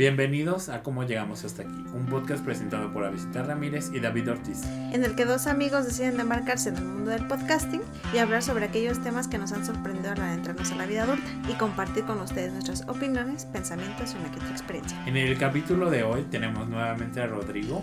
Bienvenidos a Cómo Llegamos Hasta Aquí, un podcast presentado por Avisita Ramírez y David Ortiz. En el que dos amigos deciden embarcarse en el mundo del podcasting y hablar sobre aquellos temas que nos han sorprendido al adentrarnos a la vida adulta y compartir con ustedes nuestras opiniones, pensamientos y una que otra experiencia. En el capítulo de hoy tenemos nuevamente a Rodrigo,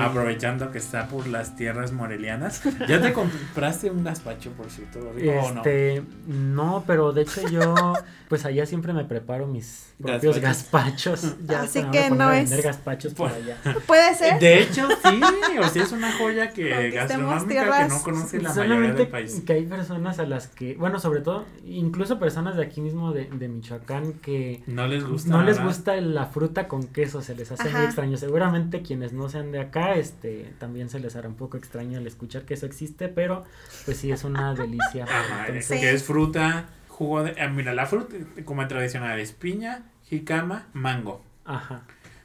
aprovechando que está por las tierras morelianas. ¿Ya te compraste un gazpacho, por cierto, Rodrigo, o no? Este, no, pero de hecho yo, pues allá siempre me preparo mis propios gazpachos. Ya Así que no es- vender gazpachos por allá. Puede ser. De hecho, sí, o sea, es una joya que gastronómica que no conoce la mayoría del país. que hay personas a las que, bueno, sobre todo, incluso personas de aquí mismo de, de Michoacán que No les gusta. no les gusta la fruta con queso, se les hace Ajá. muy extraño. Seguramente quienes no sean de acá, este, también se les hará un poco extraño al escuchar que eso existe, pero pues sí es una delicia. Ajá, es Entonces, que es fruta, jugo de... ah, mira, la fruta como tradicional es piña, jicama, mango. Ajá.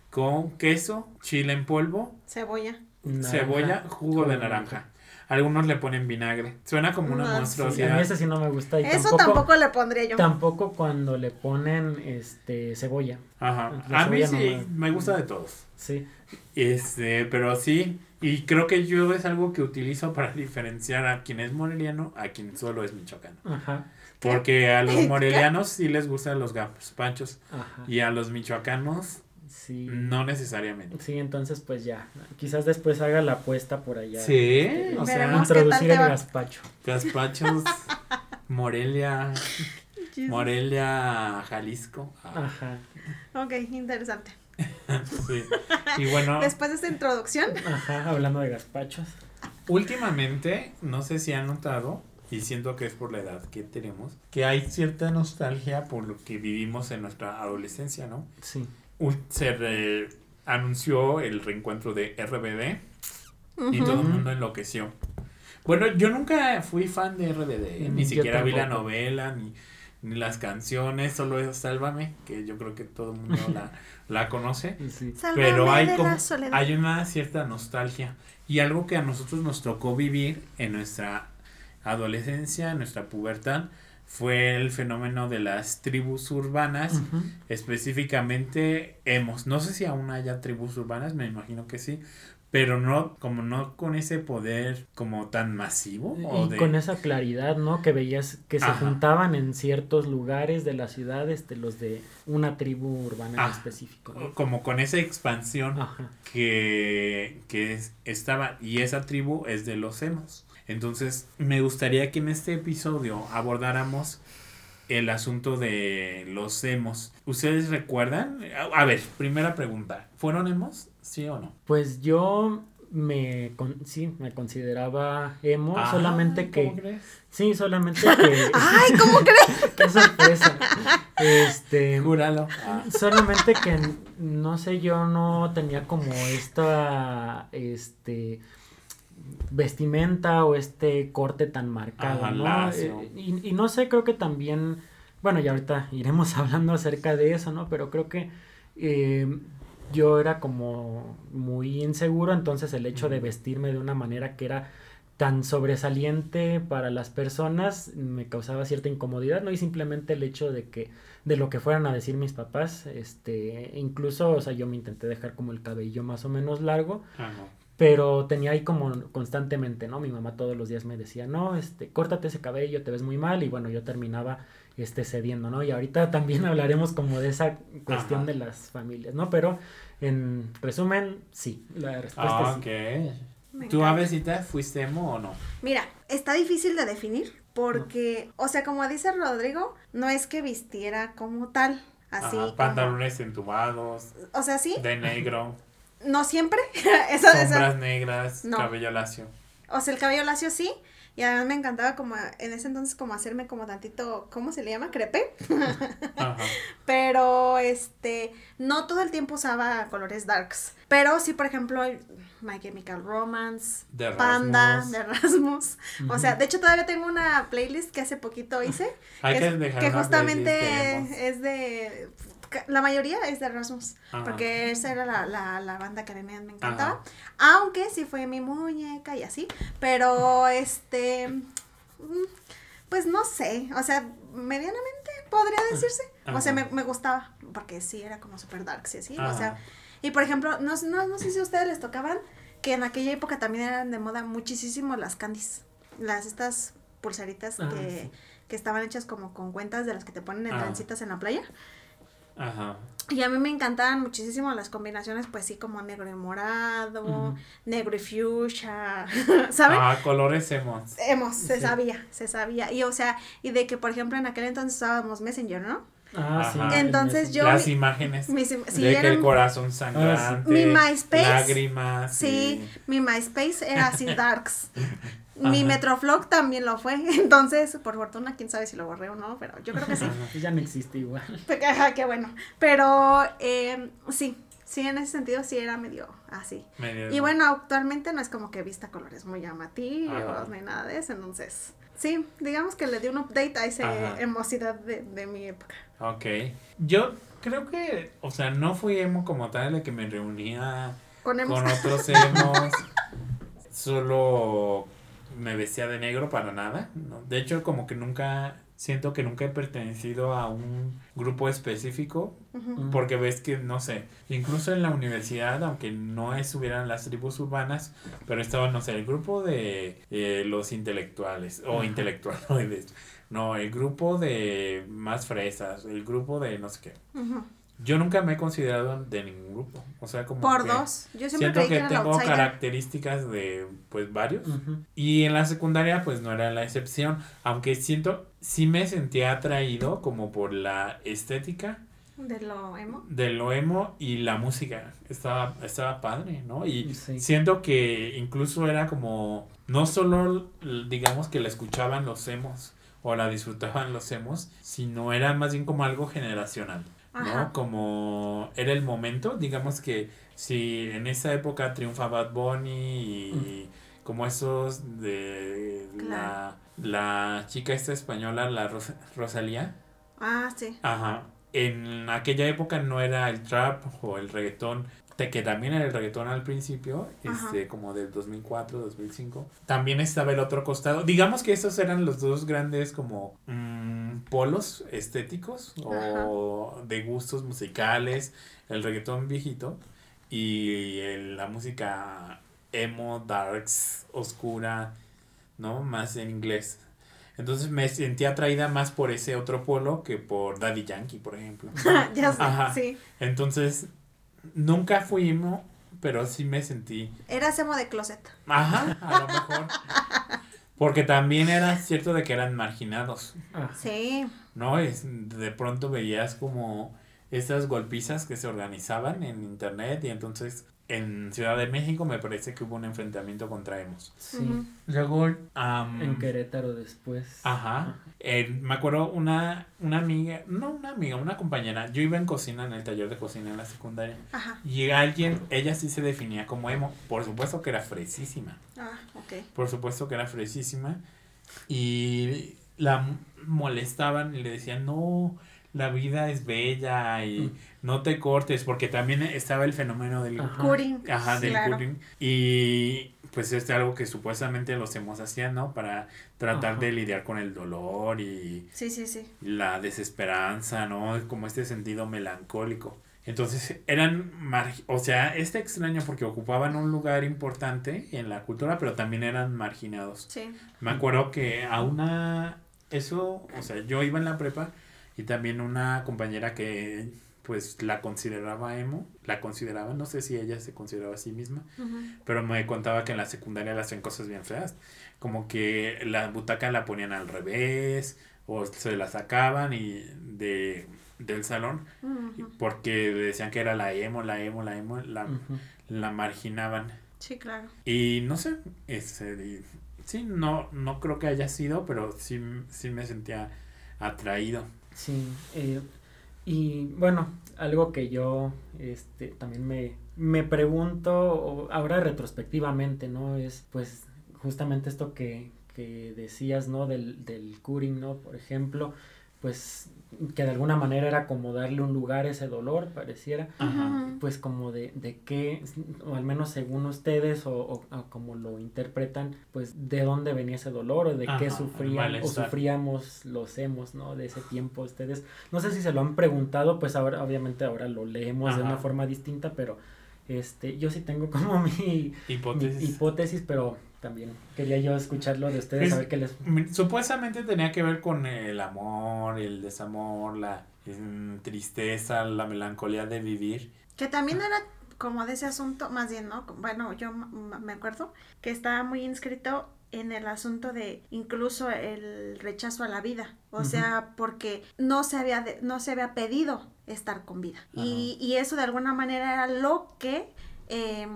Con queso, chile en polvo, Cebolla. naranja, cebolla, jugo de naranja. Algunos le ponen vinagre. Suena como una No, Sí, a monstruosidad. mí ese sí no me gusta y Eso tampoco, tampoco le pondría yo. tampoco cuando le ponen este cebolla. Ajá. La A mí cebolla no sí, me- me gusta de todos. Sí. Este, pero sí, y creo que yo es algo que utilizo para diferenciar a quien es moreliano a quien solo es michoacano. Ajá. Porque a los morelianos sí les gustan los gazpachos Ajá. y a los michoacanos Sí. no necesariamente. Sí, entonces pues ya. Quizás después haga la apuesta por allá. Sí, este, o sea, Veremos qué tal introducir el gazpacho. gazpachos, Morelia. Morelia, Jalisco. Ah, Ajá. Ok, interesante. sí. Y bueno, Después de esta introducción, Ajá, hablando de gazpachos. últimamente, no sé si han notado, y siento que es por la edad que tenemos, que hay cierta nostalgia por lo que vivimos en nuestra adolescencia, ¿no? Sí. Un- se re- anunció el reencuentro de RBD y Ujú. todo el mundo enloqueció. Bueno, yo nunca fui fan de RBD, Mm, ni yo siquiera vi la novela, ni, ni las canciones, solo es Sálvame, que yo creo que todo el mundo la, la conoce. Sí. Pero hay como hay una cierta nostalgia y algo que a nosotros nos tocó vivir en nuestra adolescencia, en nuestra pubertad, fue el fenómeno de las tribus urbanas, específicamente hemos, no sé si aún haya tribus urbanas, me imagino que sí, pero no como no con ese poder como tan masivo o Y de con esa claridad, ¿no? Que veías que se Ajá. juntaban en ciertos lugares de la ciudad, este, los de una tribu urbana en Ah. específico. ¿no? como con esa expansión Ajá. que, que es- estaba y esa tribu es de los emos. Entonces, me gustaría que en este episodio abordáramos el asunto de los emos. ¿Ustedes recuerdan? A, ver, primera pregunta. ¿Fueron emos? ¿Sí o no? Pues yo me con- sí, me consideraba emo, Ah, solamente que ¿cómo crees? sí, solamente que Ay, ¿cómo crees? qué sorpresa. Este, Júralo. Ah, solamente que no sé, yo no tenía como esta este vestimenta o este corte tan marcado, Ajá, ¿no? Eh, y, y no sé, creo que también, bueno, ya ahorita iremos hablando acerca de eso, ¿no? Pero creo que eh, yo era como muy inseguro, entonces el hecho de vestirme de una manera que era tan sobresaliente para las personas me causaba cierta incomodidad, ¿no? Y simplemente el hecho de que, de lo que fueran a decir mis papás, este, incluso, o sea, yo me intenté dejar como el cabello más o menos largo, ah, no. Pero tenía ahí como constantemente, ¿no? Mi mamá todos los días me decía, no, este, córtate ese cabello, te ves muy mal, y bueno, yo terminaba, este, cediendo, ¿no? Y ahorita también hablaremos como de esa cuestión Ajá. de las familias, ¿no? Pero, en resumen, sí, la respuesta Ah, es sí. ¿Tú. Avesita, fuiste emo o no? Mira, está difícil de definir porque, o sea, como dice Rodrigo, no es que vistiera como tal, así. Ajá, como- pantalones entubados, o sea, sí, de negro, no siempre. eso, eso- sombras negras, No. cabello lacio. O sea, el cabello lacio sí. Y además me encantaba como en ese entonces como hacerme como tantito, ¿cómo se le llama? Crepe. Ajá. Pero este, no todo el tiempo usaba colores darks. Pero sí, por ejemplo, My Chemical Romance, De Panda, Rasmus. de Rasmus. O sea, de hecho todavía tengo una playlist que hace poquito hice. Hay que, que es- que justamente es de... La mayoría es de Rasmus. Ajá. Porque esa era la, la, la banda que a mí me, me encantaba. Ajá. Aunque sí fue mi muñeca y así. Pero este. mm, Pues no sé. O sea, medianamente podría decirse. O sea, me, me gustaba, porque sí, era como super dark, sí, así. O sea, y por ejemplo, no, no, no sé si a ustedes les tocaban, que en aquella época también eran de moda muchísimo las candies. Las, estas pulseritas que, sí. que estaban hechas como con cuentas de las que te ponen en trencitas en la playa. Ajá. Y a mí me encantaban muchísimo las combinaciones, pues sí, como negro y morado, negro y fuchsia, ¿saben? Ah, colores hemos. Hemos, se Sí. sabía, se sabía. Y o sea, y de que por ejemplo en aquel entonces usábamos Messenger, ¿no? Ah, sí. Entonces yo- Las mi- imágenes Mis, sí, de que el corazón sangrante. Mi MySpace. Lágrimas. sí, y- mi MySpace era así darks. Mi. Metroflog también lo fue. Entonces, por fortuna, quién sabe si lo borré o no, pero yo creo que sí. Messenger. Ya no existe igual. Ajá, qué bueno. Pero eh, sí, sí, en ese sentido sí era medio así. medio- Y bueno, actualmente no es como que vista colores muy llamativos ni nada de eso, entonces sí, digamos que le di un update a esa Ajá. emosidad de, de mi época. Ok. Yo creo que, o sea, no fui emo como tal de que me reunía Con con otros emos. Solo me vestía de negro para nada. ¿no? De hecho, como que nunca, siento que nunca he pertenecido a un grupo específico. Porque ves que, no sé, incluso en la universidad, aunque no estuvieran las tribus urbanas, pero estaba, no sé, el grupo de eh, los intelectuales, o Ajá. intelectuales, no, el grupo de más fresas, el grupo de no sé qué. Ujú. Yo nunca me he considerado de ningún grupo, o sea, como Por que dos. Yo siempre siento creí que, que era el tengo outsider. características de, pues, varios. Y en la secundaria pues no era la excepción, aunque siento, sí me sentía atraído como por la estética De lo emo. de lo emo y la música. Estaba, estaba padre, ¿no? Y Sí. siento que incluso era como, no solo digamos que la escuchaban los emos o la disfrutaban los emos, sino era más bien como algo generacional. Ajá. ¿no? Como era el momento, digamos que si en esa época triunfa Bad Bunny y como esos de la, la chica esta española, la Ros- Rosalía, Ah, sí. ajá, en aquella época no era el trap o el reggaetón, que también era el reggaetón al principio, Ajá. este, como del 2004, 2005. También estaba el otro costado. Digamos que esos eran los dos grandes como mm, polos estéticos o de gustos musicales, el reggaetón viejito y el- la música emo, darks, oscura, ¿no? Más en inglés. Entonces me sentí atraída más por ese otro polo que por Daddy Yankee, por ejemplo. ya sé, Ajá. sí. Entonces, nunca fui emo, pero sí me sentí. Eras emo de closet. Ajá, a lo mejor. Porque también era cierto de que eran marginados, Ah, Sí. ¿no? Es, de pronto veías como esas golpizas que se organizaban en internet y entonces en Ciudad de México me parece que hubo un enfrentamiento contra emos. sí. Luego, am, En Querétaro después. Ajá. Eh, me acuerdo una, una amiga, no una amiga, una compañera. Yo iba en cocina, en el taller de cocina en la secundaria. Ajá. Y alguien, ella sí se definía como emo. Por supuesto que era fresísima. Ah, ok. Por supuesto que era fresísima. Y la molestaban y le decían, no, la vida es bella y Mm. no te cortes. Porque también estaba el fenómeno del Ajá. Curing. Ajá, del claro. cutting. Y pues es algo que supuestamente los hemos hacían, ¿no? Para tratar Ajá. de lidiar con el dolor y Sí, sí, sí. la desesperanza, ¿no? Como este sentido melancólico. Entonces eran, mar- o sea, este extraño porque ocupaban un lugar importante en la cultura, pero también eran marginados. Sí. Me acuerdo que a una, eso, o sea, yo iba en la prepa y también una compañera que pues la consideraba emo, la consideraba, no sé si ella se consideraba a sí misma, pero me contaba que en la secundaria le hacían cosas bien feas, como que la butaca la ponían al revés o se la sacaban y de del salón Ujú. porque decían que era la emo, la emo, la emo, la, la marginaban. Sí, claro. Y no sé, y- sí, no, no creo que haya sido, pero sí, sí me sentía atraído. Sí, eh, y bueno, algo que yo este, también me, me pregunto ahora retrospectivamente, ¿no? Es pues justamente esto que, que decías, ¿no? Del, del curing, ¿no? Por ejemplo, pues que de alguna manera era como darle un lugar a ese dolor, pareciera, Ajá. pues como de, de qué, o al menos según ustedes o, o- o como lo interpretan, pues de dónde venía ese dolor o de Ajá, qué sufrían o sufríamos los hemos, ¿no? De ese tiempo ustedes, no sé si se lo han preguntado, pues ahora obviamente ahora lo leemos de una forma distinta, pero este, yo sí tengo como mi, mi Hipótesis. hipótesis, pero también quería yo escucharlo de ustedes, Es- a ver qué les... Supuestamente tenía que ver con el amor, el desamor, la mm, tristeza, la melancolía de vivir. Que también era como de ese asunto, más bien, ¿no? Bueno, yo me acuerdo que estaba muy inscrito en el asunto de incluso el rechazo a la vida, o sea, porque no se había de- no se había pedido estar con vida y, y eso de alguna manera era lo que em,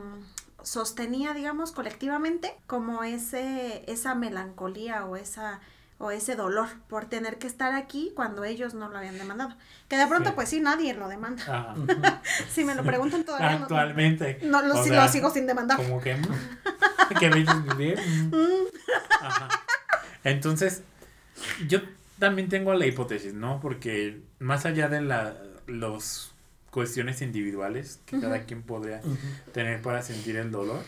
sostenía, digamos, colectivamente como ese esa melancolía o esa o ese dolor por tener que estar aquí cuando ellos no lo habían demandado. Que de pronto, Sí. pues sí, nadie lo demanda. Si me lo preguntan todavía, no- Actualmente. no, lo, O sí- sea, lo sigo sin demandar. Como que. mm, que vivir. mm. Ajá. Entonces, yo también tengo la hipótesis, ¿no? Porque más allá de la, los cuestiones individuales que cada quien podría tener para sentir el dolor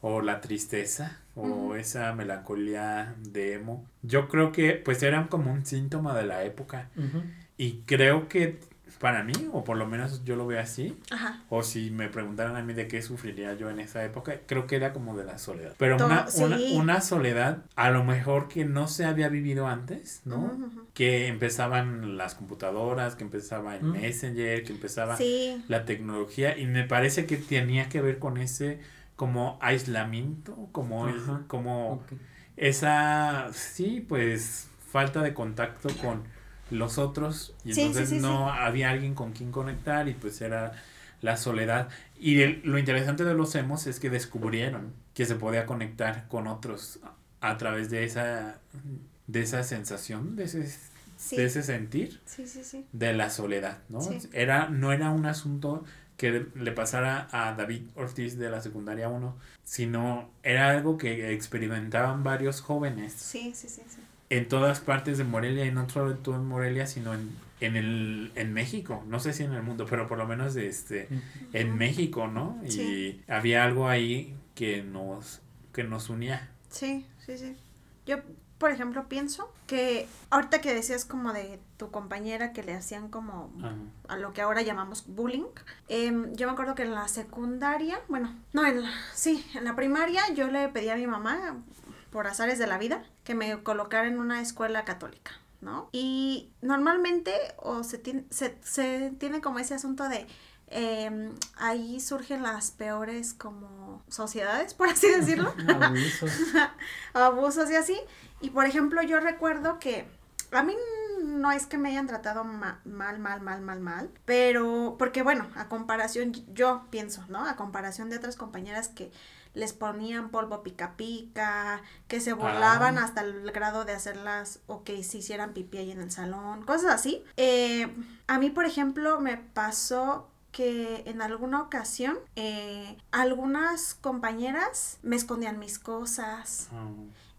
o la tristeza o esa melancolía de emo. Yo creo que pues eran como un síntoma de la época. Y creo que para mí, o por lo menos yo lo veo así, Ajá. o si me preguntaran a mí de qué sufriría yo en esa época, creo que era como de la soledad. Pero una, una, sí. una soledad a lo mejor que no se había vivido antes, ¿no? Que empezaban las computadoras, que empezaba el Mm. Messenger, que empezaba Sí, la tecnología y me parece que tenía que ver con ese como aislamiento, como, como esa, sí, pues falta de contacto con los otros y Sí, entonces sí, no había alguien con quien conectar y pues era la soledad. Y el- lo interesante de los emos es que descubrieron que se podía conectar con otros a, a través de esa, de esa sensación, de ese, de ese sentir de la soledad, ¿no? Era, no era un asunto que le pasara a David Ortiz de la secundaria 1, sino era algo que experimentaban varios jóvenes Sí, sí, sí, sí. En todas partes de Morelia y no solo en Morelia, sino en, en, el, en México, no sé si en el mundo, pero por lo menos de este, en. México, ¿no? Y Sí. había algo ahí que nos, que nos unía. Sí, sí, sí. Yo, por ejemplo, pienso que ahorita que decías como de tu compañera que le hacían como Ajá. a lo que ahora llamamos bullying. em, yo me acuerdo que en la secundaria, bueno, no, en la, sí, en la primaria yo le pedí a mi mamá, por azares de la vida, que me colocara en una escuela católica, ¿no? Y normalmente o se, tiene, se, se tiene como ese asunto de... em, ahí surgen las peores como sociedades, por así decirlo Abusos. abusos y así. Y por ejemplo, yo recuerdo que a mí no es que me hayan tratado ma- mal, mal, mal, mal, mal, pero porque bueno, a comparación, yo pienso, ¿no? A comparación de otras compañeras que les ponían polvo pica pica, que se burlaban Ah. hasta el grado de hacerlas o que se hicieran pipí ahí en el salón, cosas así. Eh, a mí, por ejemplo, me pasó que en alguna ocasión eh, algunas compañeras me escondían mis cosas Ah.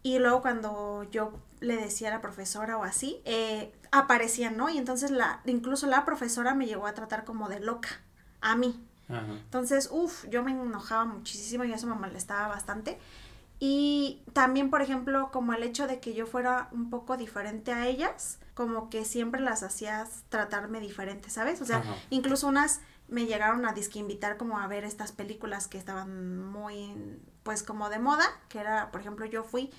y luego cuando yo le decía a la profesora o así, eh, aparecían, ¿no? Y entonces la, incluso la profesora me llegó a tratar como de loca, a mí. Ajá. Entonces, uff, yo me enojaba muchísimo y eso me molestaba bastante. Y también, por ejemplo, como el hecho de que yo fuera un poco diferente a ellas, como que siempre las hacías tratarme diferente, ¿sabes? O sea, Ajá. incluso unas me llegaron a disque invitar como a ver estas películas que estaban muy, pues como de moda, que era, por ejemplo, yo fui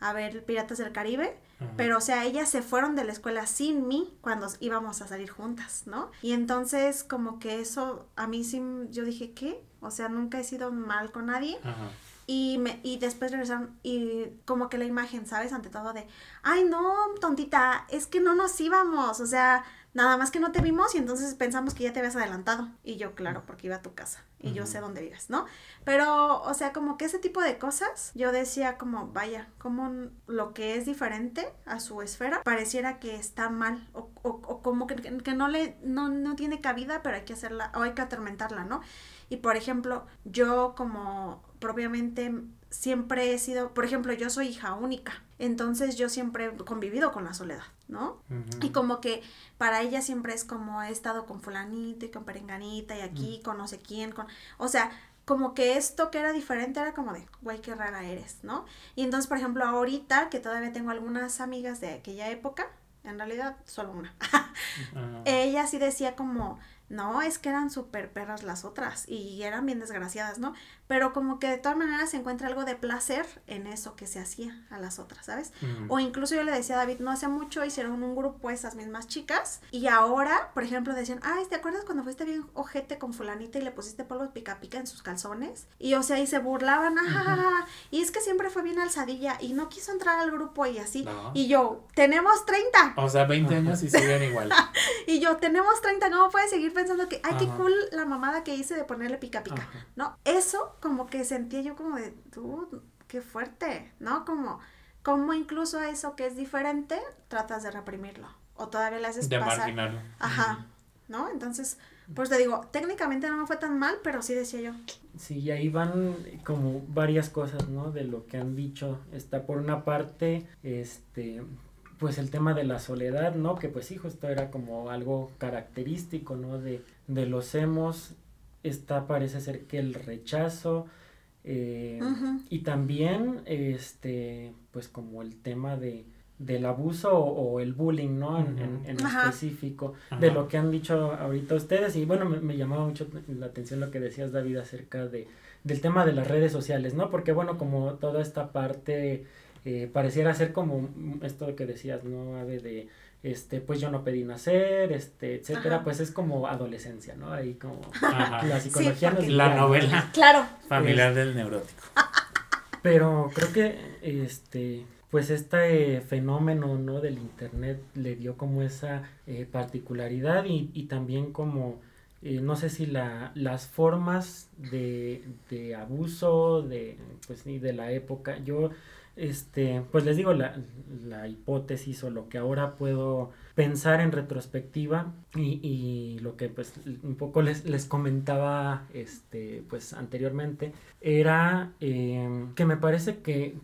a ver Piratas del Caribe, Ajá. pero o sea, ellas se fueron de la escuela sin mí cuando íbamos a salir juntas, ¿no? Y entonces como que eso a mí sí, yo dije, ¿qué? O sea, nunca he sido mal con nadie. Ajá. Y, me, y después regresaron y como que la imagen, ¿sabes? Ante todo de, ay no, tontita, es que no nos íbamos, o sea, nada más que no te vimos y entonces pensamos que ya te habías adelantado. Y yo, claro, porque iba a tu casa. y yo sé dónde vives, ¿no? Pero, o sea, como que ese tipo de cosas, yo decía como, vaya, como lo que es diferente a su esfera pareciera que está mal o, o, como que, que, no le, no, no tiene cabida, pero hay que hacerla o hay que atormentarla, ¿no? Y por ejemplo, yo como propiamente siempre he sido, por ejemplo, yo soy hija única, entonces yo siempre he convivido con la soledad, ¿no? Y como que para ella siempre es como he estado con fulanito y con perenganita y aquí con no sé quién, con, o sea, como que esto que era diferente era como de, güey, qué rara eres, ¿no? Y entonces, por ejemplo, ahorita que todavía tengo algunas amigas de aquella época, en realidad solo una, ella sí decía como, no, es que eran súper perras las otras y eran bien desgraciadas, ¿no? Pero como que de todas maneras se encuentra algo de placer en eso que se hacía a las otras, ¿sabes? O incluso yo le decía a David, no hace mucho hicieron un grupo esas mismas chicas y ahora, por ejemplo, decían, ay, ¿te acuerdas cuando fuiste bien ojete con fulanita y le pusiste polvo pica pica en sus calzones? Y o sea, y se burlaban, ajá, y es que siempre fue bien alzadilla y no quiso entrar al grupo y así. Y yo, tenemos 30. O sea, 20 años y siguen igual. y yo, tenemos 30, ¿cómo puedes seguir pensando que, ay, qué cool la mamada que hice de ponerle pica pica? No, eso como que sentía yo como de, tú, qué fuerte, ¿no? Como, como incluso eso que es diferente, tratas de reprimirlo. O todavía le haces de marginarlo. Ajá, ¿no? Entonces, pues te digo, técnicamente no me fue tan mal, pero sí decía yo. Sí, y ahí van como varias cosas, ¿no? De lo que han dicho. Está por una parte, este, pues el tema de la soledad, ¿no? Que pues hijo, esto era como algo característico, ¿no? De, de los hemos, está parece ser que el rechazo, eh, y también, este, pues como el tema de, del abuso o, el bullying, ¿no? En, en, específico, de lo que han dicho ahorita ustedes. Y bueno, me, llamaba mucho la atención lo que decías, David, acerca de, del tema de las redes sociales, ¿no? Porque bueno, como toda esta parte eh, pareciera ser como esto que decías, ¿no? Ave de este, pues yo no pedí nacer, este, etcétera, pues es como adolescencia, ¿no? Ahí como la psicología La novela claro. familiar del neurótico. Pero creo que, este, pues este fenómeno, ¿no? Del internet le dio como esa eh, particularidad y, y, también como, eh, no sé si la, las formas de, de abuso, de, pues, ni de la época, yo este, pues les digo la, la, hipótesis o lo que ahora puedo pensar en retrospectiva y, y lo que pues un poco les, les comentaba este, pues anteriormente era eh, que me parece que,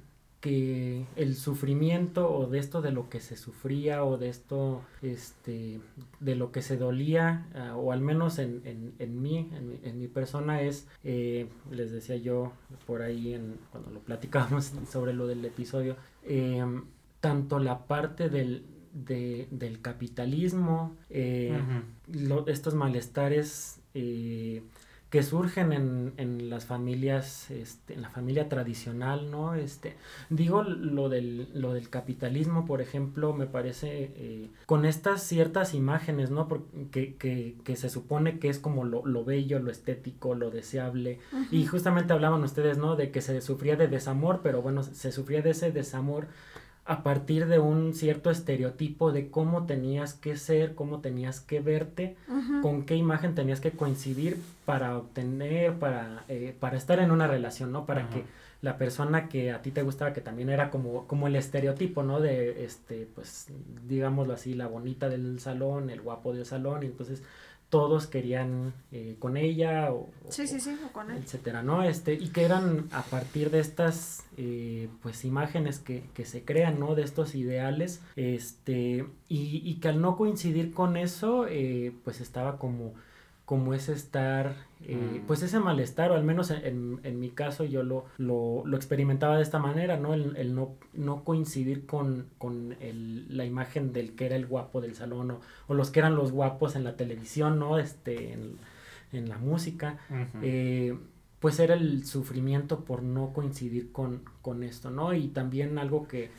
que el sufrimiento o de esto de lo que se sufría o de esto este de lo que se dolía ah, o al menos en, en, en mí en, mi persona es eh, les decía yo por ahí en, cuando lo platicábamos sobre lo del episodio em, tanto la parte del, del capitalismo eh, estos malestares eh, que surgen en, en las familias, este, en la familia tradicional, ¿no? Este, digo lo del, lo del capitalismo, por ejemplo, me parece eh, con estas ciertas imágenes, ¿no? Porque, que, que, se supone que es como lo, lo bello, lo estético, lo deseable. Y justamente hablaban ustedes, ¿no? De que se sufría de desamor, pero bueno, se sufría de ese desamor a partir de un cierto estereotipo de cómo tenías que ser, cómo tenías que verte, con qué imagen tenías que coincidir para obtener, para, eh, para estar en una relación, ¿no? Para que la persona que a ti te gustaba, que también era como, como el estereotipo, ¿no? De, este, pues, digámoslo así, la bonita del salón, el guapo del salón, y entonces todos querían eh, con ella o, sí, sí, sí, o con él. etcétera, ¿no? Este, y que eran a partir de estas eh, pues imágenes que, que, se crean, ¿no? De estos ideales, este, y, y que al no coincidir con eso, eh, pues estaba como como es estar, eh, mm. pues ese malestar, o al menos en, en, mi caso yo lo, lo, lo, experimentaba de esta manera, ¿no? El, el no, no coincidir con, con el, la imagen del que era el guapo del salón o, o, los que eran los guapos en la televisión, ¿no? Este, en, en la música. eh, pues era el sufrimiento por no coincidir con, con esto, ¿no? Y también algo que...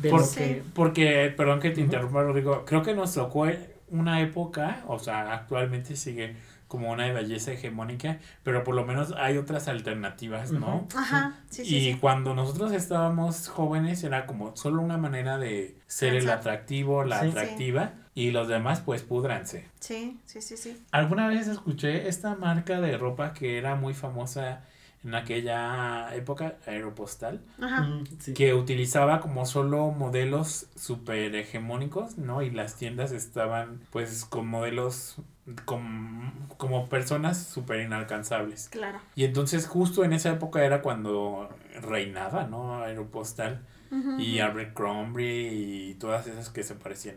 De porque, porque, perdón que te interrumpa, Rodrigo, creo que nos tocó una época, o sea, actualmente sigue como una belleza hegemónica, pero por lo menos hay otras alternativas, ¿no? Ajá, sí, sí. Y sí. cuando nosotros estábamos jóvenes era como solo una manera de ser el atractivo, la Sí. atractiva, y los demás pues púdranse. Sí, sí, sí, sí. Alguna vez escuché esta marca de ropa que era muy famosa en aquella época, Aeropostal, Ajá. Sí. que utilizaba como solo modelos super hegemónicos, ¿no? Y las tiendas estaban pues con modelos com- como personas súper inalcanzables. Claro. Y entonces justo en esa época era cuando reinaba, ¿no? Aeropostal Ujú, y Abercrombie y todas esas que se parecían.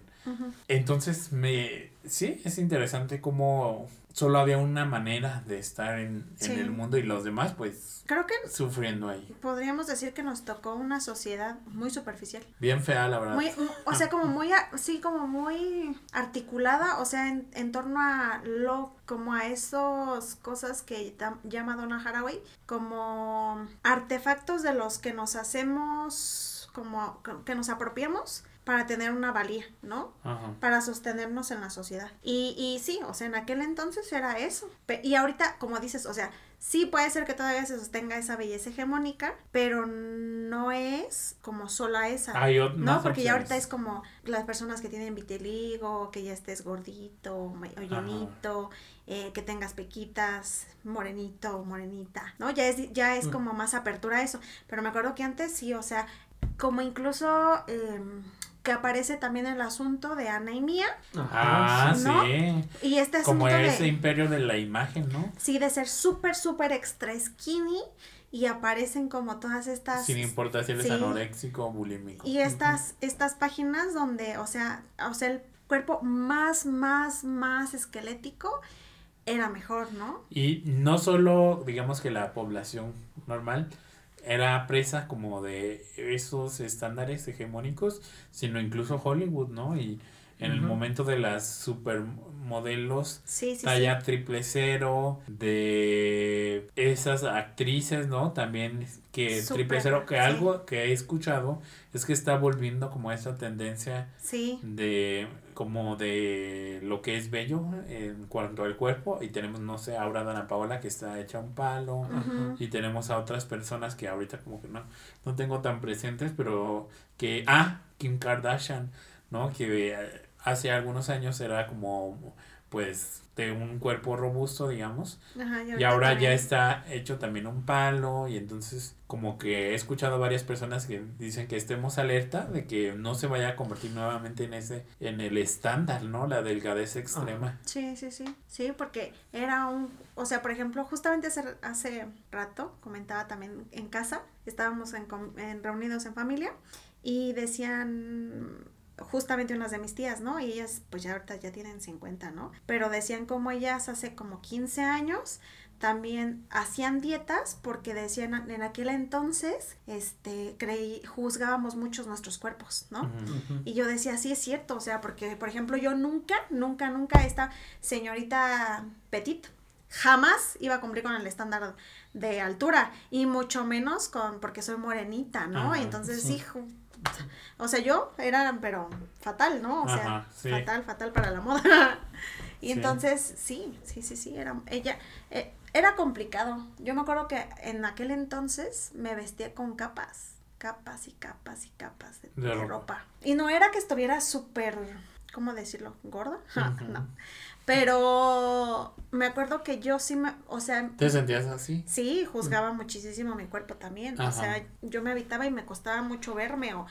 Entonces me sí, es interesante cómo solo había una manera de estar en, en el mundo y los demás pues Creo que sufriendo ahí. podríamos decir que nos tocó una sociedad muy superficial. Bien fea, la verdad. Muy, o sea, como muy, sí, como muy articulada, o sea, en, en torno a lo, como a esas cosas que llama Donna Haraway, como artefactos de los que nos hacemos, como que nos apropiamos para tener una valía, ¿no? Ajá. para sostenernos en la sociedad. Y, y sí, o sea, en aquel entonces era eso. Y ahorita, como dices, o sea, sí puede ser que todavía se sostenga esa belleza hegemónica, pero no es como sola esa. Hay ot- no, porque ya ahorita es como las personas que tienen vitiligo, que ya estés gordito o llenito, eh, que tengas pequitas, morenito morenita, ¿no? Ya es, ya es Mm. como más apertura a eso. Pero me acuerdo que antes sí, o sea, como incluso em, que aparece también el asunto de Ana y Mía Ah, sí, ¿no? sí. y este Como asunto ese de, imperio de la imagen, ¿no? sí, de ser súper, súper extra skinny y aparecen como todas estas... Sin importar si eres sí. anoréxico o bulímico. Y estas, estas páginas donde, o sea, o sea, el cuerpo más, más, más esquelético era mejor, ¿no? Y no solo, digamos que la población normal era presa como de esos estándares hegemónicos, sino incluso Hollywood, ¿no? Y en el momento de las supermodelos Sí, sí, talla triple cero, de esas actrices, ¿no? También que triple cero, que sí. algo que he escuchado es que está volviendo como esa tendencia de como de lo que es bello en cuanto al cuerpo y tenemos no sé ahora Dana Paola que está hecha un palo y tenemos a otras personas que ahorita como que no no tengo tan presentes pero que ah Kim Kardashian no que eh, hace algunos años era como pues de un cuerpo robusto digamos ajá, y ahora ya está hecho también un palo y entonces como que he escuchado a varias personas que dicen que estemos alerta de que no se vaya a convertir nuevamente en ese en el estándar, ¿no? La delgadez extrema. Sí, sí, sí. Sí, porque era un, o sea, por ejemplo, justamente hace, hace rato comentaba también en casa, estábamos en, en reunidos en familia y decían justamente unas de mis tías, ¿no? Y ellas pues ya ahorita ya tienen 50, ¿no? Pero decían como ellas hace como 15 años también hacían dietas porque decían en aquel entonces, este, creí, juzgábamos muchos nuestros cuerpos, ¿no? Y yo decía, sí es cierto, o sea, porque, por ejemplo, yo nunca, nunca, nunca esta señorita Petit jamás iba a cumplir con el estándar de altura y mucho menos con porque soy morenita, ¿no? Y entonces, sí. hijo, o sea, yo era, pero fatal, ¿no? O sea, sí. fatal, fatal para la moda. y Sí. entonces, sí, sí, sí, sí, era, ella, eh, era complicado. Yo me acuerdo que en aquel entonces me vestía con capas, capas y capas y capas de, De de ropa. ropa. Y no era que estuviera súper, ¿cómo decirlo? ¿Gorda? No. Pero me acuerdo que yo sí me, o sea, ¿Te sentías así? Sí, juzgaba muchísimo mi cuerpo también. O sea, yo me habitaba y me costaba mucho verme. O,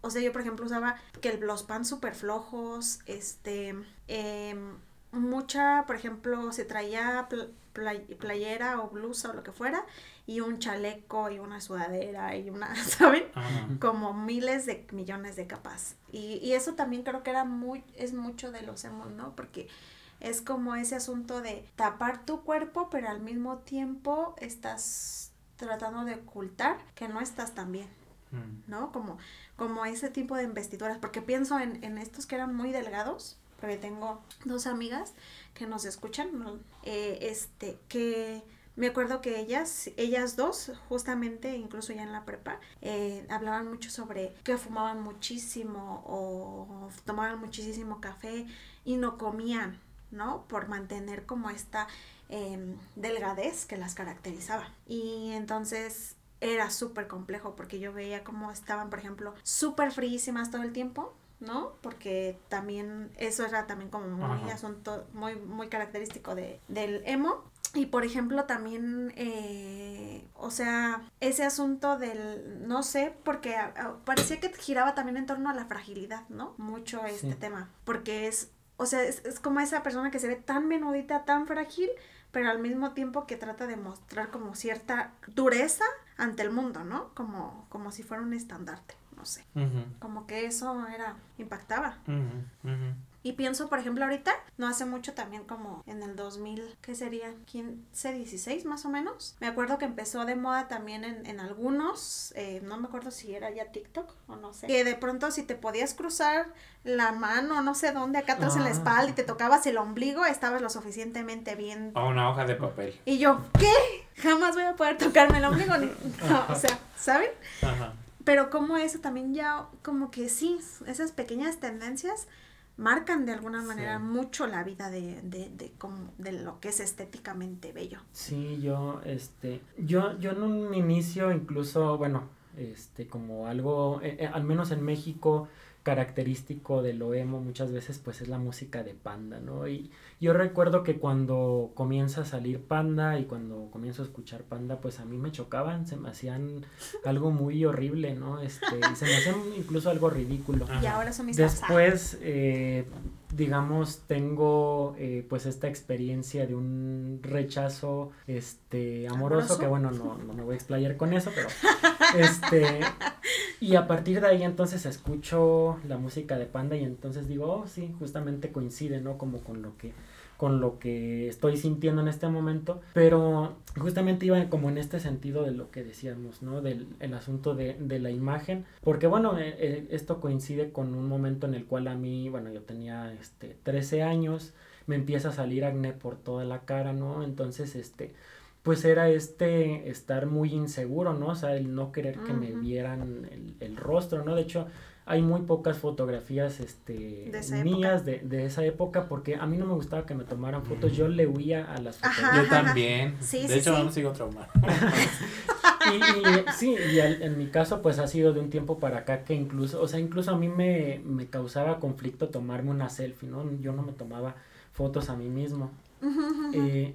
o sea, yo por ejemplo usaba que el- los pants súper flojos, este, em, mucha, por ejemplo, se traía pl- play- playera o blusa o lo que fuera y un chaleco y una sudadera y una, ¿saben? Ajá. Como miles de millones de capas. Y, y eso también creo que era muy, es mucho de los emos, ¿no? Porque es como ese asunto de tapar tu cuerpo, pero al mismo tiempo estás tratando de ocultar que no estás tan bien, Mm. ¿no? Como, como ese tipo de investiduras, porque pienso en, en estos que eran muy delgados, porque tengo dos amigas que nos escuchan. Eh, este, que me acuerdo que ellas, ellas dos, justamente, incluso ya en la prepa, eh, hablaban mucho sobre que fumaban muchísimo o tomaban muchísimo café y no comían, ¿no? Por mantener como esta em, delgadez que las caracterizaba. Y entonces era súper complejo porque yo veía cómo estaban, por ejemplo, súper fríísimas todo el tiempo, ¿no? Porque también eso era también como muy asunto, muy, muy característico de, del emo. Y por ejemplo también, eh, o sea, ese asunto del, no sé, porque parecía que giraba también en torno a la fragilidad, ¿no? Mucho este tema, porque es, o sea, es, es, como esa persona que se ve tan menudita, tan frágil, pero al mismo tiempo que trata de mostrar como cierta dureza ante el mundo, ¿no? Como, como si fuera un estandarte, no sé. Como que eso era, impactaba. Y pienso, por ejemplo, ahorita, no hace mucho también como en el 2000, ¿qué sería? 15, 16 más o menos. Me acuerdo que empezó de moda también en, en algunos, eh, no me acuerdo si era ya TikTok o no sé, que de pronto si te podías cruzar la mano, no sé dónde, acá atrás en la ah. espalda y te tocabas el ombligo, estabas lo suficientemente bien. A una hoja de papel. Y yo, ¿qué? Jamás voy a poder tocarme el ombligo. No, o sea, ¿saben? Ajá. Pero como eso también ya, como que sí, esas pequeñas tendencias marcan de alguna manera mucho la vida de, de, de, como, de lo que es estéticamente bello. Sí, yo, este, yo, yo en un inicio incluso, bueno, este, como algo, eh, eh, al menos en México, característico de lo emo muchas veces pues es la música de Panda, ¿no? Y yo recuerdo que cuando comienza a salir Panda y cuando comienzo a escuchar Panda pues a mí me chocaban, se me hacían algo muy horrible, ¿no? Este, y se me hacían incluso algo ridículo. Y ahora son mis Después, eh, digamos, tengo eh, pues esta experiencia de un rechazo este amoroso, que bueno, no, no me voy a explayar con eso, pero este y a partir de ahí entonces escucho la música de Panda y entonces digo, oh, sí, justamente coincide, ¿no? Como con lo que con lo que estoy sintiendo en este momento, pero justamente iba como en este sentido de lo que decíamos, ¿no? Del el asunto de, de la imagen, porque bueno, eh, eh, esto coincide con un momento en el cual a mí, bueno, yo tenía este 13 años, me empieza a salir acné por toda la cara, ¿no? Entonces, este, pues era este estar muy inseguro, ¿no? O sea, el no querer que me vieran el, el, rostro, ¿no? De hecho, hay muy pocas fotografías este, mías de, de, esa época porque a mí no me gustaba que me tomaran fotos, yo le huía a las fotografías. yo también. de hecho, vamos a sigo traumado. y, y, sí, y en mi caso pues ha sido de un tiempo para acá que incluso, o sea, incluso a mí me, me causaba conflicto tomarme una selfie, ¿no? Yo no me tomaba fotos a mí mismo. eh,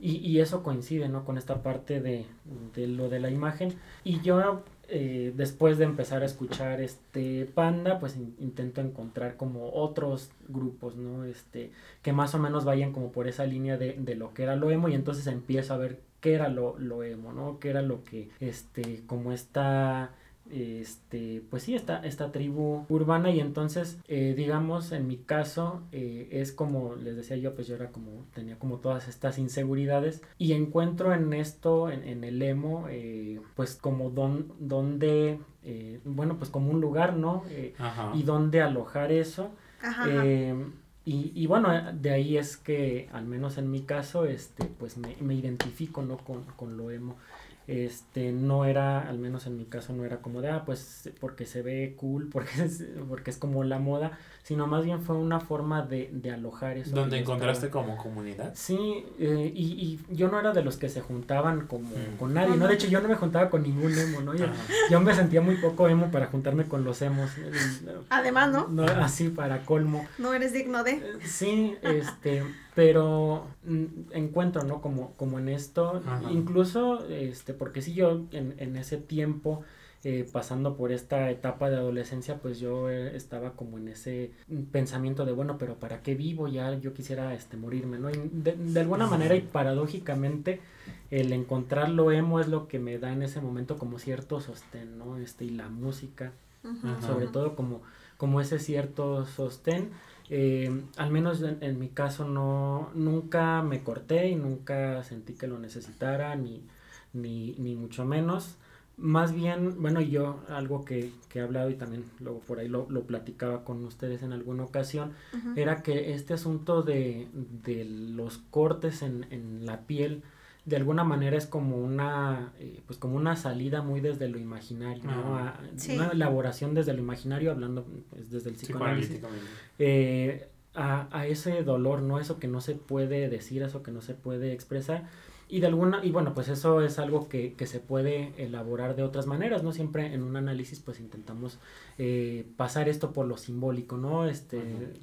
y, y eso coincide, ¿no? Con esta parte de, de lo de la imagen. Y yo, eh, después de empezar a escuchar este Panda, pues intento encontrar como otros grupos, ¿no? Este, que más o menos vayan como por esa línea de, de lo que era lo emo y entonces empiezo a ver qué era lo, lo emo, ¿no? Qué era lo que, este, como esta este pues sí esta, esta tribu urbana. Y entonces eh, digamos en mi caso eh, es como les decía yo pues yo era como tenía como todas estas inseguridades. Y encuentro en esto en, el emo eh, pues como don, donde bueno pues como un lugar no y donde alojar eso. Y, y, bueno, de ahí es que, al menos en mi caso, este, pues me, me identifico, ¿no? Con, con lo emo este no era al menos en mi caso no era como de ah pues porque se ve cool porque es, porque es como la moda sino más bien fue una forma de, de alojar eso donde encontraste como comunidad sí eh, y, y, yo no era de los que se juntaban como mm. con nadie no de hecho yo no me juntaba con ningún emo no yo, yo, me sentía muy poco emo para juntarme con los emos además no, no así para colmo. No eres digno de. Sí este pero mm, encuentro, ¿no? Como, como en esto, incluso, este, porque si yo en, en ese tiempo, eh, pasando por esta etapa de adolescencia, pues yo eh, estaba como en ese pensamiento de, bueno, pero ¿para qué vivo? Ya yo quisiera, este, morirme, ¿no? Y de, de alguna manera y paradójicamente, el encontrar lo emo es lo que me da en ese momento como cierto sostén, ¿no? Este, y la música, sobre todo como, como ese cierto sostén eh, al menos en, mi caso no, nunca me corté y nunca sentí que lo necesitara, ni, ni, ni mucho menos. Más bien, bueno, yo algo que, que, he hablado y también luego por ahí lo, lo platicaba con ustedes en alguna ocasión, era que este asunto de, de los cortes en, en la piel, de alguna manera es como una eh, pues como una salida muy desde lo imaginario una elaboración desde lo imaginario hablando pues, desde el psicoanálisis eh, a, a ese dolor, ¿no? Eso que no se puede decir, eso que no se puede expresar. Y de alguna, y bueno, pues eso es algo que, que se puede elaborar de otras maneras, ¿no? Siempre en un análisis pues intentamos eh, pasar esto por lo simbólico, ¿no? Este,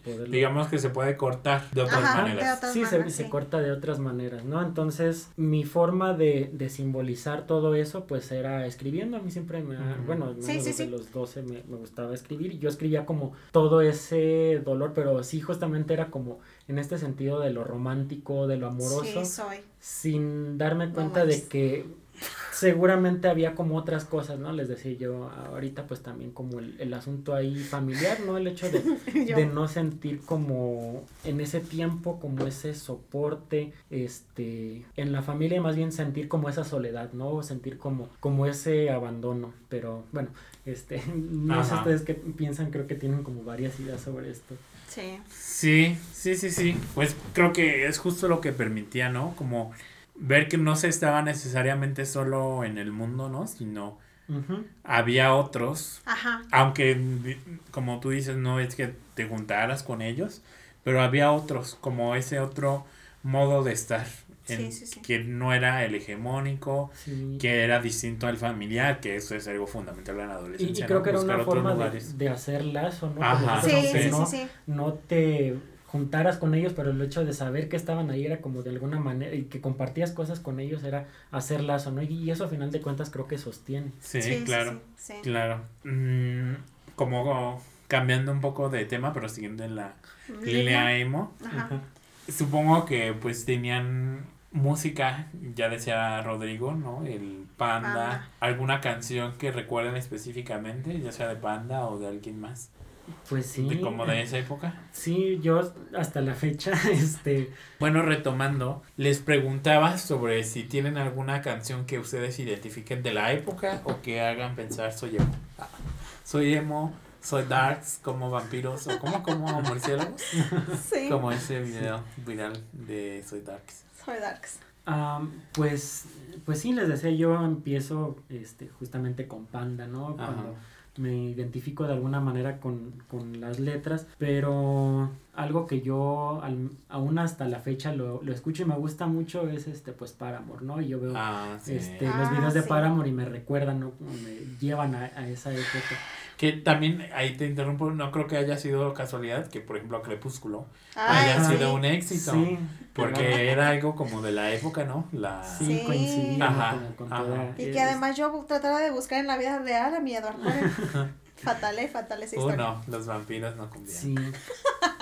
poderlo- Digamos que se puede cortar de otras Ajá, maneras. de otras Sí, se, maneras, se sí. corta de otras maneras, ¿no? Entonces, mi forma de, de simbolizar todo eso, pues era escribiendo. A mí siempre me, ha- Ujú. bueno, Sí, sí, desde sí. los 12 me, me gustaba escribir. y Yo escribía como todo ese dolor, pero sí, justamente era como en este sentido de lo romántico, de lo amoroso, Sí, soy. sin darme No cuenta de que seguramente había como otras cosas, ¿no? Les decía yo ahorita, pues también como el, el asunto ahí familiar, ¿no? El hecho de de no sentir como en ese tiempo como ese soporte este en la familia y más bien sentir como esa soledad no sentir como como ese abandono pero bueno este no sé ustedes qué piensan creo que tienen como varias ideas sobre esto Sí. Sí, sí, sí, sí. Pues creo que es justo lo que permitía, ¿no? Como ver que no se estaba necesariamente solo en el mundo, ¿no? Sino había otros, Ajá. aunque como tú dices, no es que te juntaras con ellos, pero había otros, como ese otro modo de estar, en- Sí, sí, sí. que no era el hegemónico, Sí. que era distinto al familiar, que eso es algo fundamental en la y, y adolescencia. creo ¿no? que era Buscar una otros forma de, lugares. de hacer lazo no Ajá. No, sí, sí. no te juntaras con ellos, pero el hecho de saber que estaban ahí era como de alguna manera, y que compartías cosas con ellos era hacer lazo, ¿no? Y, y eso a final de cuentas creo que sostiene. Sí, Sí, sí, claro. sí, sí. Claro. Mm, como cambiando un poco de tema, pero siguiendo en la línea emo. Ajá. Supongo que pues tenían música, ya decía Rodrigo, ¿no? El Panda. Panda. ¿Alguna canción que recuerden específicamente, ya sea de Panda o de alguien más? Pues sí. De, como de esa época. Sí, yo hasta la fecha, este, Bueno, retomando, les preguntaba sobre si tienen alguna canción que ustedes identifiquen de la época o que hagan pensar soy emo. Soy emo, soy darks como vampiros o como como murciélagos. Sí. Como ese video viral de Soy Darks. Darks. am, pues, pues sí, les decía, yo empiezo, este, justamente con Panda, ¿no? Ajá. Cuando me identifico de alguna manera con, con las letras, pero algo que yo al- aún hasta la fecha lo, lo escucho y me gusta mucho es este, pues Paramore, ¿no? Y yo veo Ah, sí. este, Ah, los videos de sí. Paramore y me recuerdan, ¿no? Me llevan a, a esa época. Que también, ahí te interrumpo, no creo que haya sido casualidad que, por ejemplo, Crepúsculo Ay, haya sí. sido un éxito. Sí, Porque era algo como de la época, ¿no? La... sí, Sí. coincidía como con ajá. toda- Y es- que además yo trataba de buscar en la vida real a mi Edward Cullen. fatal, eh, fatal esa Uh, historia. no, los vampiros no cumplían. Sí.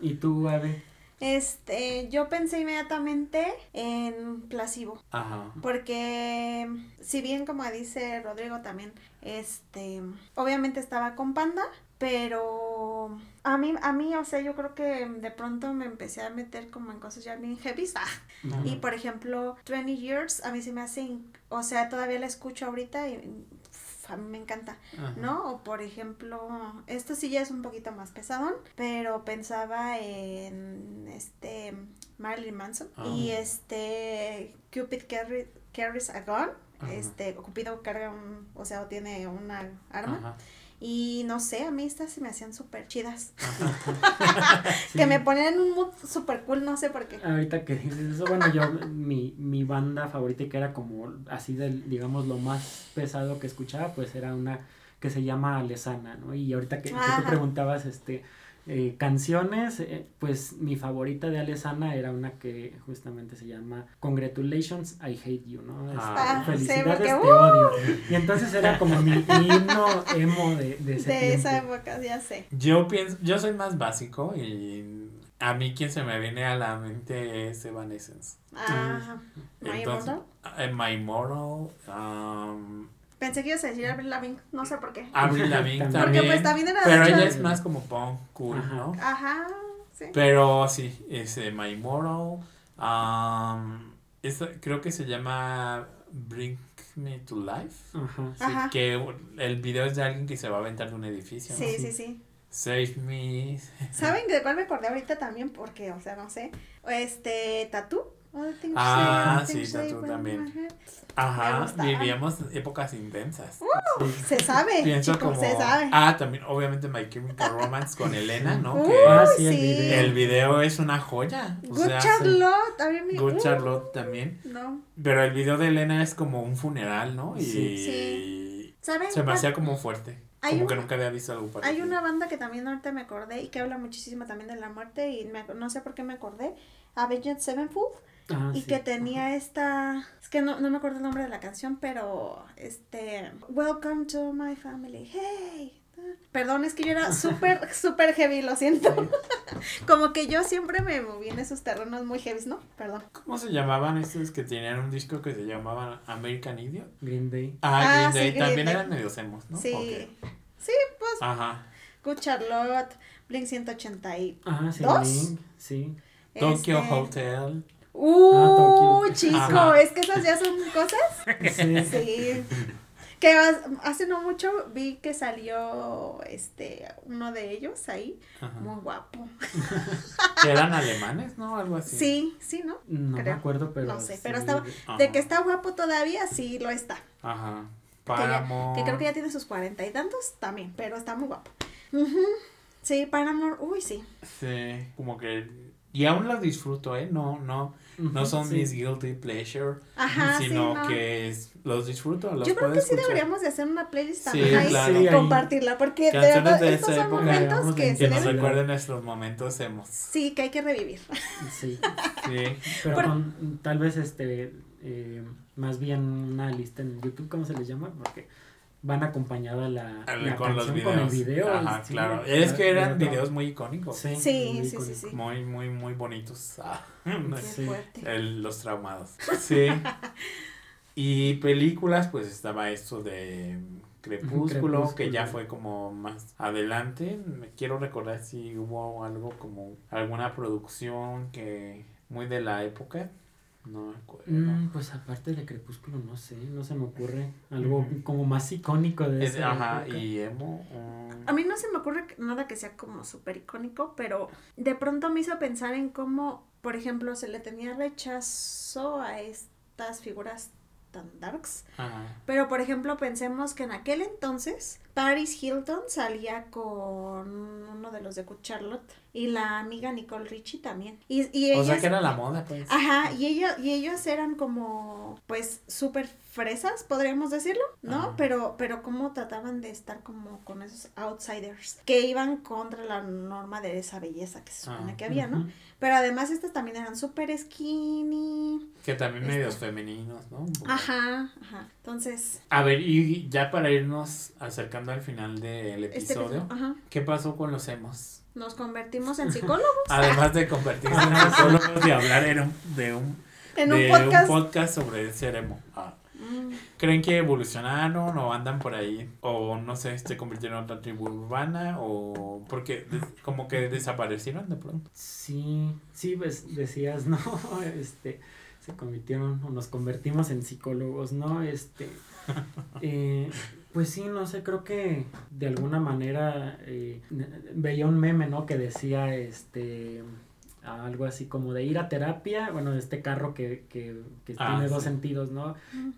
¿Y tú, Ave? Este, yo pensé inmediatamente en Placebo. Ajá. Porque si bien como dice Rodrigo también, este, obviamente estaba con Panda, pero a mí, a mí, o sea, yo creo que de pronto me empecé a meter como en cosas ya bien heavy. Ah, Y por ejemplo, 20 Years, a mí se me hace, o sea, todavía la escucho ahorita y a mí me encanta, Ajá. ¿no? O por ejemplo, esto sí ya es un poquito más pesadón, pero pensaba en este Marilyn Manson y Ah. este Cupid carry- carries a gun. Ajá. Este, Cupido carga un, o sea, tiene una arma. Ajá. Y no sé, a mí estas se me hacían súper chidas. Sí. Que me ponían en un mood súper cool, no sé por qué. Ahorita que dices eso, bueno, yo, mi, mi banda favorita que era como así del, digamos, lo más pesado que escuchaba, pues era una que se llama Alesana, ¿no? Y ahorita que, que tú preguntabas, este, eh, canciones, eh, pues mi favorita de Alesana era una que justamente se llama Congratulations, I Hate You, ¿no? Este, Ah, sí, Felicidades, te ¡uh! odio. Y entonces era como mi, mi himno emo de, de ese De esa época, ya sé. Yo pienso, yo soy más básico y a mí quien se me viene a la mente es Evanescence. Ah, My Entonces, Immortal. eh, My Immortal, um, Pensé que ibas a decir Avril Lavigne, no sé por qué. Avril Lavigne También. también. Porque pues también era de pero ella es más como punk, cool, Ajá. ¿no? Ajá, sí. Pero sí, es eh, My Immortal. Um, esta- creo que se llama Bring Me to Life. Ajá. Sí, Ajá. que el video es de alguien que se va a aventar de un edificio. ¿no? Sí, sí, sí. Save Me. ¿Saben de cuál me acordé ahorita también? Porque, o sea, no sé. Este, things Ah, say, all the sí, tú también. Ajá, vivíamos épocas intensas. Sí. Se sabe, Pienso como. se sabe. Ah, también, obviamente, My Chemical Romance con Elena, ¿no? Uy, Que Ah, sí, el video. el video es una joya. O Good sea, Charlotte, me... Good uh, Charlotte también. No. Pero el video de Elena es como un funeral, ¿no? Y Sí. ¿Saben? se me hacía como fuerte. Hay Como que nunca había visto algo parecido. Hay una banda que también ahorita me acordé y que habla muchísimo también de la muerte y me no sé por qué me acordé. Avenged Sevenfold Ah, y sí. que tenía esta es que no, no me acuerdo el nombre de la canción pero este Welcome to my family hey perdón es que yo era súper súper heavy lo siento como que yo siempre me moví en esos terrenos muy heavy no perdón ¿Cómo se llamaban estos que tenían un disco que se llamaba American Idiot? Green Day. Ah, Ah, Green sí, Day Green también Day. eran medio emos, ¿no? sí sí pues Ajá. Good Charlotte Blink 180 y Ah, sí. ¿Dos? Blink, Sí. Tokyo este, Hotel. Uh, Tokio. chico, Ajá. es que esas ya son cosas. Sí. Sí. Que hace no mucho vi que salió este uno de ellos ahí, Ajá. muy guapo. Que eran alemanes, ¿no? Algo así. Sí, sí, ¿no? No me acuerdo, pero. No sé, sí. pero estaba- Ajá. De que está guapo todavía, sí lo está. Ajá. Que, ya- Paramore. que creo que ya tiene sus cuarenta y tantos también, pero está muy guapo. Ujú. Sí, Paramore, uy, sí. Sí, como que... Y aún las disfruto, ¿eh? No, no, no son Sí. mis guilty pleasure. Ajá, sí, sino no. que es- los disfruto, los Yo creo puedo que sí escuchar. deberíamos de hacer una playlist Sí, claro. Sí, y compartirla, porque de Canciones de estos son época. momentos que Que nos Sí. recuerden nuestros momentos hemos. sí, que hay que revivir. Sí. Sí. Pero Por- con, tal vez este. eh, más bien una lista en YouTube, ¿cómo se les llama? Porque van acompañada la, la con los canción con el video. Ajá, sí, claro. la- Es que eran videos muy icónicos. Sí, Sí, muy sí, sí. Muy, muy, muy bonitos. Ah, Qué fuerte. el- los traumados. Sí. Y películas, pues estaba esto de Crepúsculo, que Crepúsculo. ya fue como más adelante. Me quiero recordar si hubo algo como alguna producción que muy de la época. No me acuerdo. Mm, pues aparte de Crepúsculo, no sé, no se me ocurre algo como más icónico de Es- esa ajá, época. y emo. A mí no se me ocurre nada que sea como súper icónico, pero de pronto me hizo pensar en cómo, por ejemplo, se le tenía rechazo a estas figuras tan darks. ajá. Pero, por ejemplo, pensemos que en aquel entonces Paris Hilton salía con uno de los de Charlotte y la amiga Nicole Richie también. Y, y O sea ellas- que era la moda, pues. Ajá, y ellos, y ellos eran como, pues, súper fresas, podríamos decirlo, ¿no? Ajá. Pero, pero cómo trataban de estar como con esos outsiders, que iban contra la norma de esa belleza que se supone Ah. que había, ¿no? Ujú. Pero además estas también eran súper skinny. Que también Este. medios femeninos, ¿no? Ajá, ajá. Entonces, A ver, y ya para irnos acercando al final del este, episodio, ¿qué pasó con los emos? nos convertimos en psicólogos Además de convertirse en psicólogos y hablar en un- de un, en un de podcast. podcast sobre ser emo. Ah. Mm, ¿Creen que evolucionaron o andan por ahí? O no sé, se convirtieron en otra tribu urbana o porque como que desaparecieron de pronto. Sí, sí, pues decías, ¿no? Este, se convirtieron o nos convertimos en psicólogos, ¿no? Este, eh, pues sí, no sé, creo que de alguna manera eh, veía un meme, ¿no? Que decía, este, algo así como de ir a terapia, bueno, este carro que, que, que Ah, tiene sí. dos sentidos, ¿no?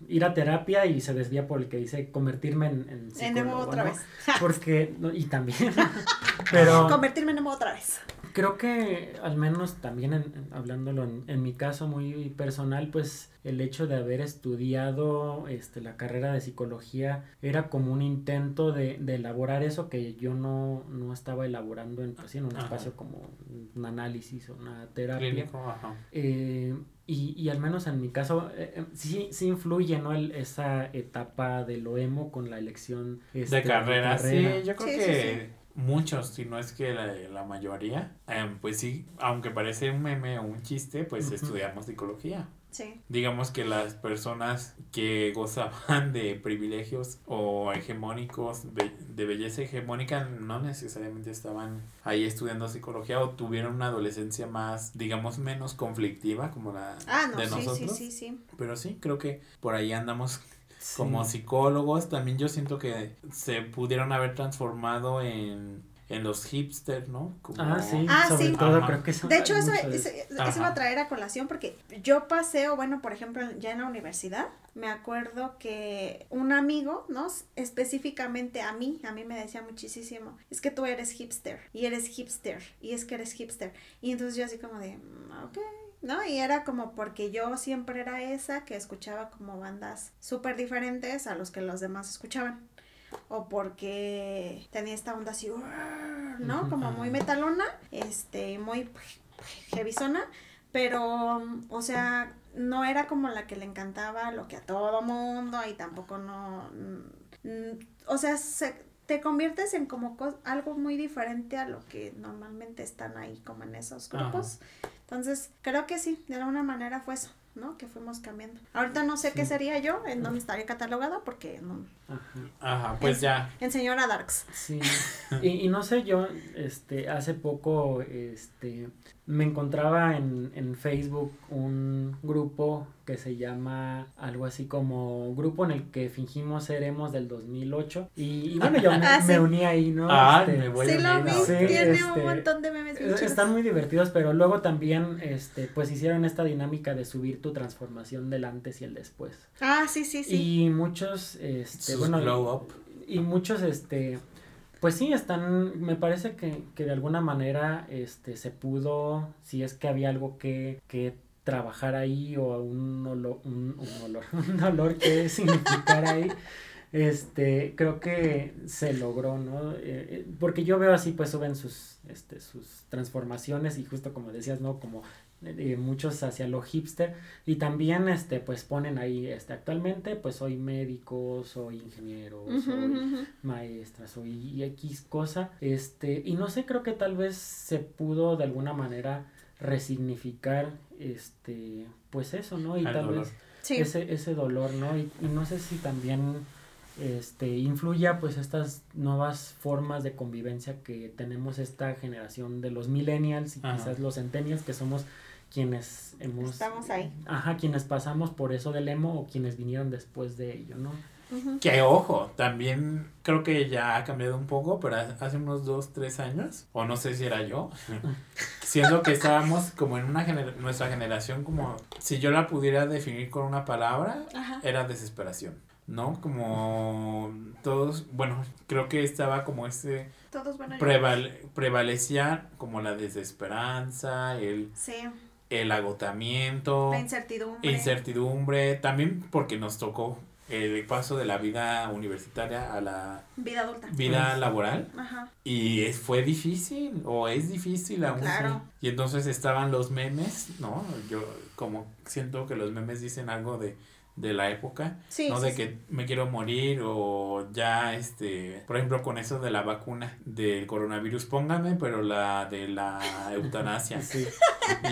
Ir a terapia y se desvía por el que dice convertirme en, en En emo psicólogo, otra ¿no? vez. Porque, no, y también, pero... Convertirme en emo otra vez. Creo que al menos también en- en- hablándolo en, en mi caso muy personal, pues el hecho de haber estudiado este, la carrera de psicología era como un intento de, de elaborar eso que yo no, no estaba elaborando en, pues, en un Ajá. espacio como un análisis o una terapia. Clínico, ajá. Eh, y, y al menos en mi caso, eh, eh, sí, sí influye, ¿no? El- esa etapa de lo emo con la elección este, De carrera, carrera. sí, yo creo Sí, sí, que muchos, si no es que la, la mayoría, em, pues sí, aunque parece un meme o un chiste, pues estudiamos psicología. Sí. Digamos que las personas que gozaban de privilegios o hegemónicos, be- de belleza hegemónica, no necesariamente estaban ahí estudiando psicología o tuvieron una adolescencia más, digamos, menos conflictiva como la Ah, no, de sí, nosotros. sí, sí, sí. Pero sí, creo que por ahí andamos Sí. como psicólogos. También yo siento que se pudieron haber transformado en en los hipsters, ¿no? Como- Ah, sí, Ah, sobre sí. todo Ajá. creo que eso. De hecho, eso, eso, eso iba a traer a colación porque yo paseo, bueno, por ejemplo, ya en la universidad, me acuerdo que un amigo, ¿no? Específicamente a mí, a mí me decía muchísimo, es que tú eres hipster, y eres hipster, y es que eres hipster. Y entonces yo así como de, "Mm, ok, ¿no? Y era como porque yo siempre era esa que escuchaba como bandas súper diferentes a los que los demás escuchaban. O porque tenía esta onda así, ¿no? Como muy metalona, este, muy heavyzona, pero, o sea, no era como la que le encantaba lo que a todo mundo y tampoco no, mm, o sea, se, te conviertes en como algo muy diferente a lo que normalmente están ahí como en esos Ajá. Entonces, creo que sí, de alguna manera fue eso, ¿no? Que fuimos cambiando. Ahorita no sé qué sería yo, en dónde estaría catalogada, porque no, Ajá. Ajá, pues ya. en señora Darks. Sí, y, y no sé, yo, este, hace poco, este, me encontraba en, en Facebook un grupo que se llama algo así como grupo en el que fingimos ser emos del 2008 y, y bueno, yo me, Ah, sí. me uní ahí, ¿no? Ah, Este, me voy Sí a lo vi. Sí, tiene este, un montón de memes bien chidos. Están muy divertidos, pero luego también, este, pues hicieron esta dinámica de subir tu transformación del antes y el después. Ah, sí, sí, sí. Y muchos, este, Sus bueno, glow up. y muchos, este, pues sí, están, me parece que, que de alguna manera, este, se pudo, si es que había algo que, que trabajar ahí o un olor, un, un olor, un olor que significar ahí, este, creo que se logró, ¿no? Eh, eh, porque yo veo así, pues suben sus, este, sus transformaciones y justo como decías, ¿no? Como eh, muchos hacia lo hipster y también, este, pues ponen ahí, este, actualmente, pues soy médico, soy ingeniero, soy ujú. maestra, soy X cosa, este, y no sé, creo que tal vez se pudo de alguna manera resignificar, este, pues eso, ¿no? Y Al tal dolor. vez Sí. ese, ese dolor, ¿no? Y, y no sé si también este influya pues estas nuevas formas de convivencia que tenemos esta generación de los millennials y Ajá. quizás los centennials que somos quienes hemos Estamos ahí. ajá quienes pasamos por eso del emo o quienes vinieron después de ello no Que ojo, también creo que ya ha cambiado un poco, pero hace unos dos, tres años, o no sé si era yo, siendo que estábamos como en una gener nuestra generación, como si yo la pudiera definir con una palabra, Ajá. era desesperación, ¿no? Como todos, bueno, creo que estaba como ese, Todos preval prevalecía como la desesperanza, el, Sí. el agotamiento, La incertidumbre. incertidumbre, también porque nos tocó el paso de la vida universitaria a la Vida adulta. vida Sí. laboral Ajá. y es- fue difícil o es difícil aún Claro. y entonces estaban los memes no yo como siento que los memes dicen algo de de la época Sí. no sí, de sí. que me quiero morir o ya este por ejemplo con eso de la vacuna del coronavirus póngame pero la de la eutanasia. Sí.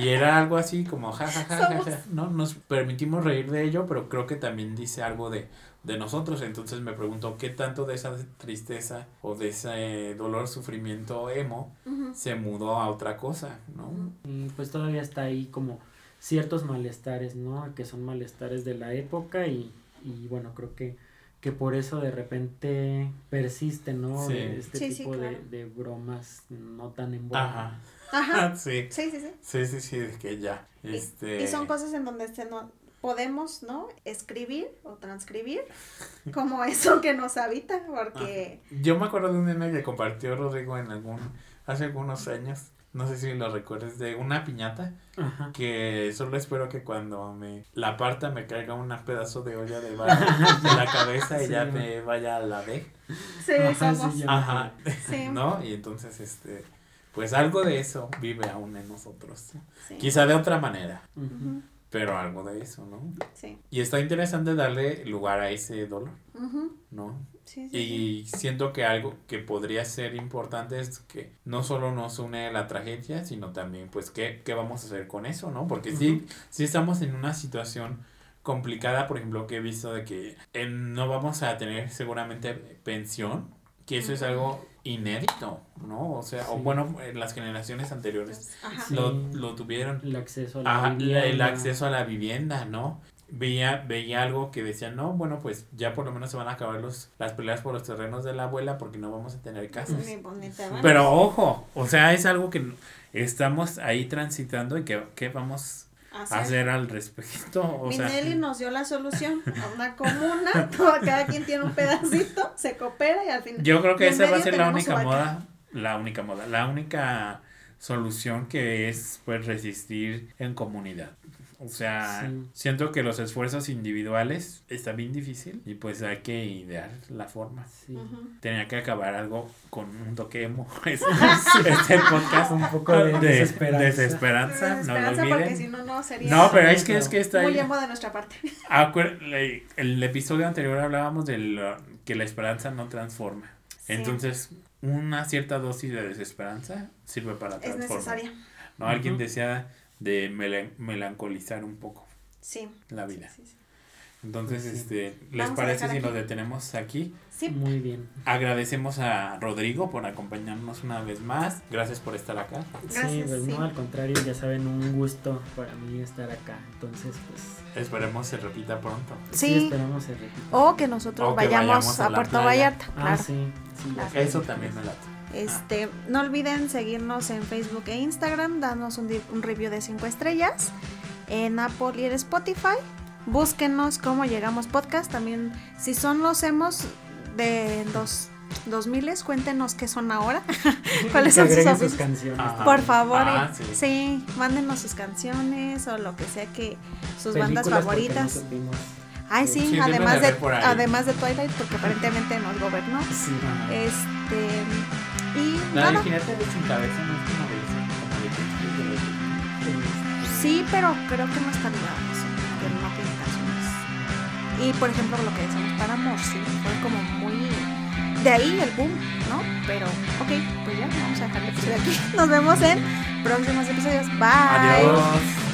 Y era algo así como ja, ja, ja, ja, no nos permitimos reír de ello pero creo que también dice algo de de nosotros. Entonces me pregunto qué tanto de esa tristeza o de ese dolor sufrimiento emo se mudó a otra cosa no y pues todavía está ahí como ciertos malestares no que son malestares de la época y, y bueno creo que que por eso de repente persiste no Sí. este Sí, sí, tipo de, claro. de bromas no tan en boga. ajá Ajá. sí Sí, sí, sí. sí sí sí de que ya Y- este Y son cosas en donde se no, podemos, ¿no? Escribir o transcribir como eso que nos habita, porque... Yo me acuerdo de un meme que compartió Rodrigo en algún, hace algunos años, no sé si lo recuerdes, de una piñata, Ajá. que solo espero que cuando me la parta me caiga un pedazo de olla de barro en la cabeza y Sí. ya me vaya a la D. Sí, Ajá, somos. sí. Ajá, Sí. ¿no? Y entonces, este, pues algo de eso vive aún en nosotros. Sí. Quizá de otra manera, pero algo de eso, ¿no? Sí. Y está interesante darle lugar a ese dolor, Ujú, ¿no? Sí, sí, sí. Y siento que algo que podría ser importante es que no solo nos une la tragedia, sino también pues qué, qué vamos a hacer con eso, ¿no? Porque sí, sí estamos en una situación complicada, por ejemplo, que he visto de que eh, no vamos a tener seguramente pensión, que eso es algo inédito, ¿no? O sea, o bueno, en las generaciones anteriores lo, lo tuvieron. el acceso a la Ajá, el acceso a la vivienda, ¿no? Veía, veía algo que decía, no, bueno, pues ya por lo menos se van a acabar los, las peleas por los terrenos de la abuela porque no vamos a tener casas. Pues. Pero ojo, o sea, es algo que estamos ahí transitando y que, que vamos Hacer. a hacer al respecto. O sea, Minelli nos dio la solución a una comuna, todo- cada quien tiene un pedacito, se coopera y al final. yo creo que esa va a ser la única moda, la única moda, la única solución que es pues resistir en comunidad. O sea, Sí. siento que los esfuerzos individuales está bien difícil y pues hay que idear la forma. Sí. Tenía que acabar algo con un toque emo. Este, este podcast Un poco de desesperanza. desesperanza, no lo Esperanza, porque si olviden. no, no sería No, pero es que es que está muy ahí. emo de nuestra parte. Acuer- le- el episodio anterior hablábamos de lo- que la esperanza no transforma. Sí. Entonces, una cierta dosis de desesperanza sirve para Es transformar. necesaria. No, alguien Ujú. decía de mele- melancolizar un poco Sí. la vida. Sí, sí. Entonces, Sí. este, ¿les Vamos parece si aquí. nos detenemos aquí? Sí. Muy bien. Agradecemos a Rodrigo por acompañarnos una vez más. Gracias por estar acá. sí, pues sí. no, al contrario, ya saben, un gusto para mí estar acá. Entonces, pues Esperemos se repita pronto. sí, Sí. esperamos se repita. O que nosotros O que vayamos, vayamos a Puerto playa. Vallarta. Ah, claro. sí, sí. Claro. Eso también me late. Este, no olviden seguirnos en Facebook e Instagram, darnos un, review de 5 estrellas en Apple y en Spotify. Búsquenos cómo llegamos podcast. También, si son los hemos de los 2000, cuéntenos qué son ahora. ¿Cuáles son sus sus canciones. Ajá. Por favor, Ah, eh, sí. sí. mándenos sus canciones o lo que sea que sus bandas Películas, favoritas. Ay, Sí, sí, deben de además de, además de Twilight, porque aparentemente nos gobernó. Sí. Este, y nada. jinete de sin cabeza no es como de como Sí, pero creo que no está ligado a eso, que no tiene canciones. Y por ejemplo, lo que decíamos para amor, sí, fue como muy. De ahí el boom, ¿no? Pero, ok, pues ya, vamos a dejar el episodio aquí. Nos vemos en próximos episodios. Bye. Adiós.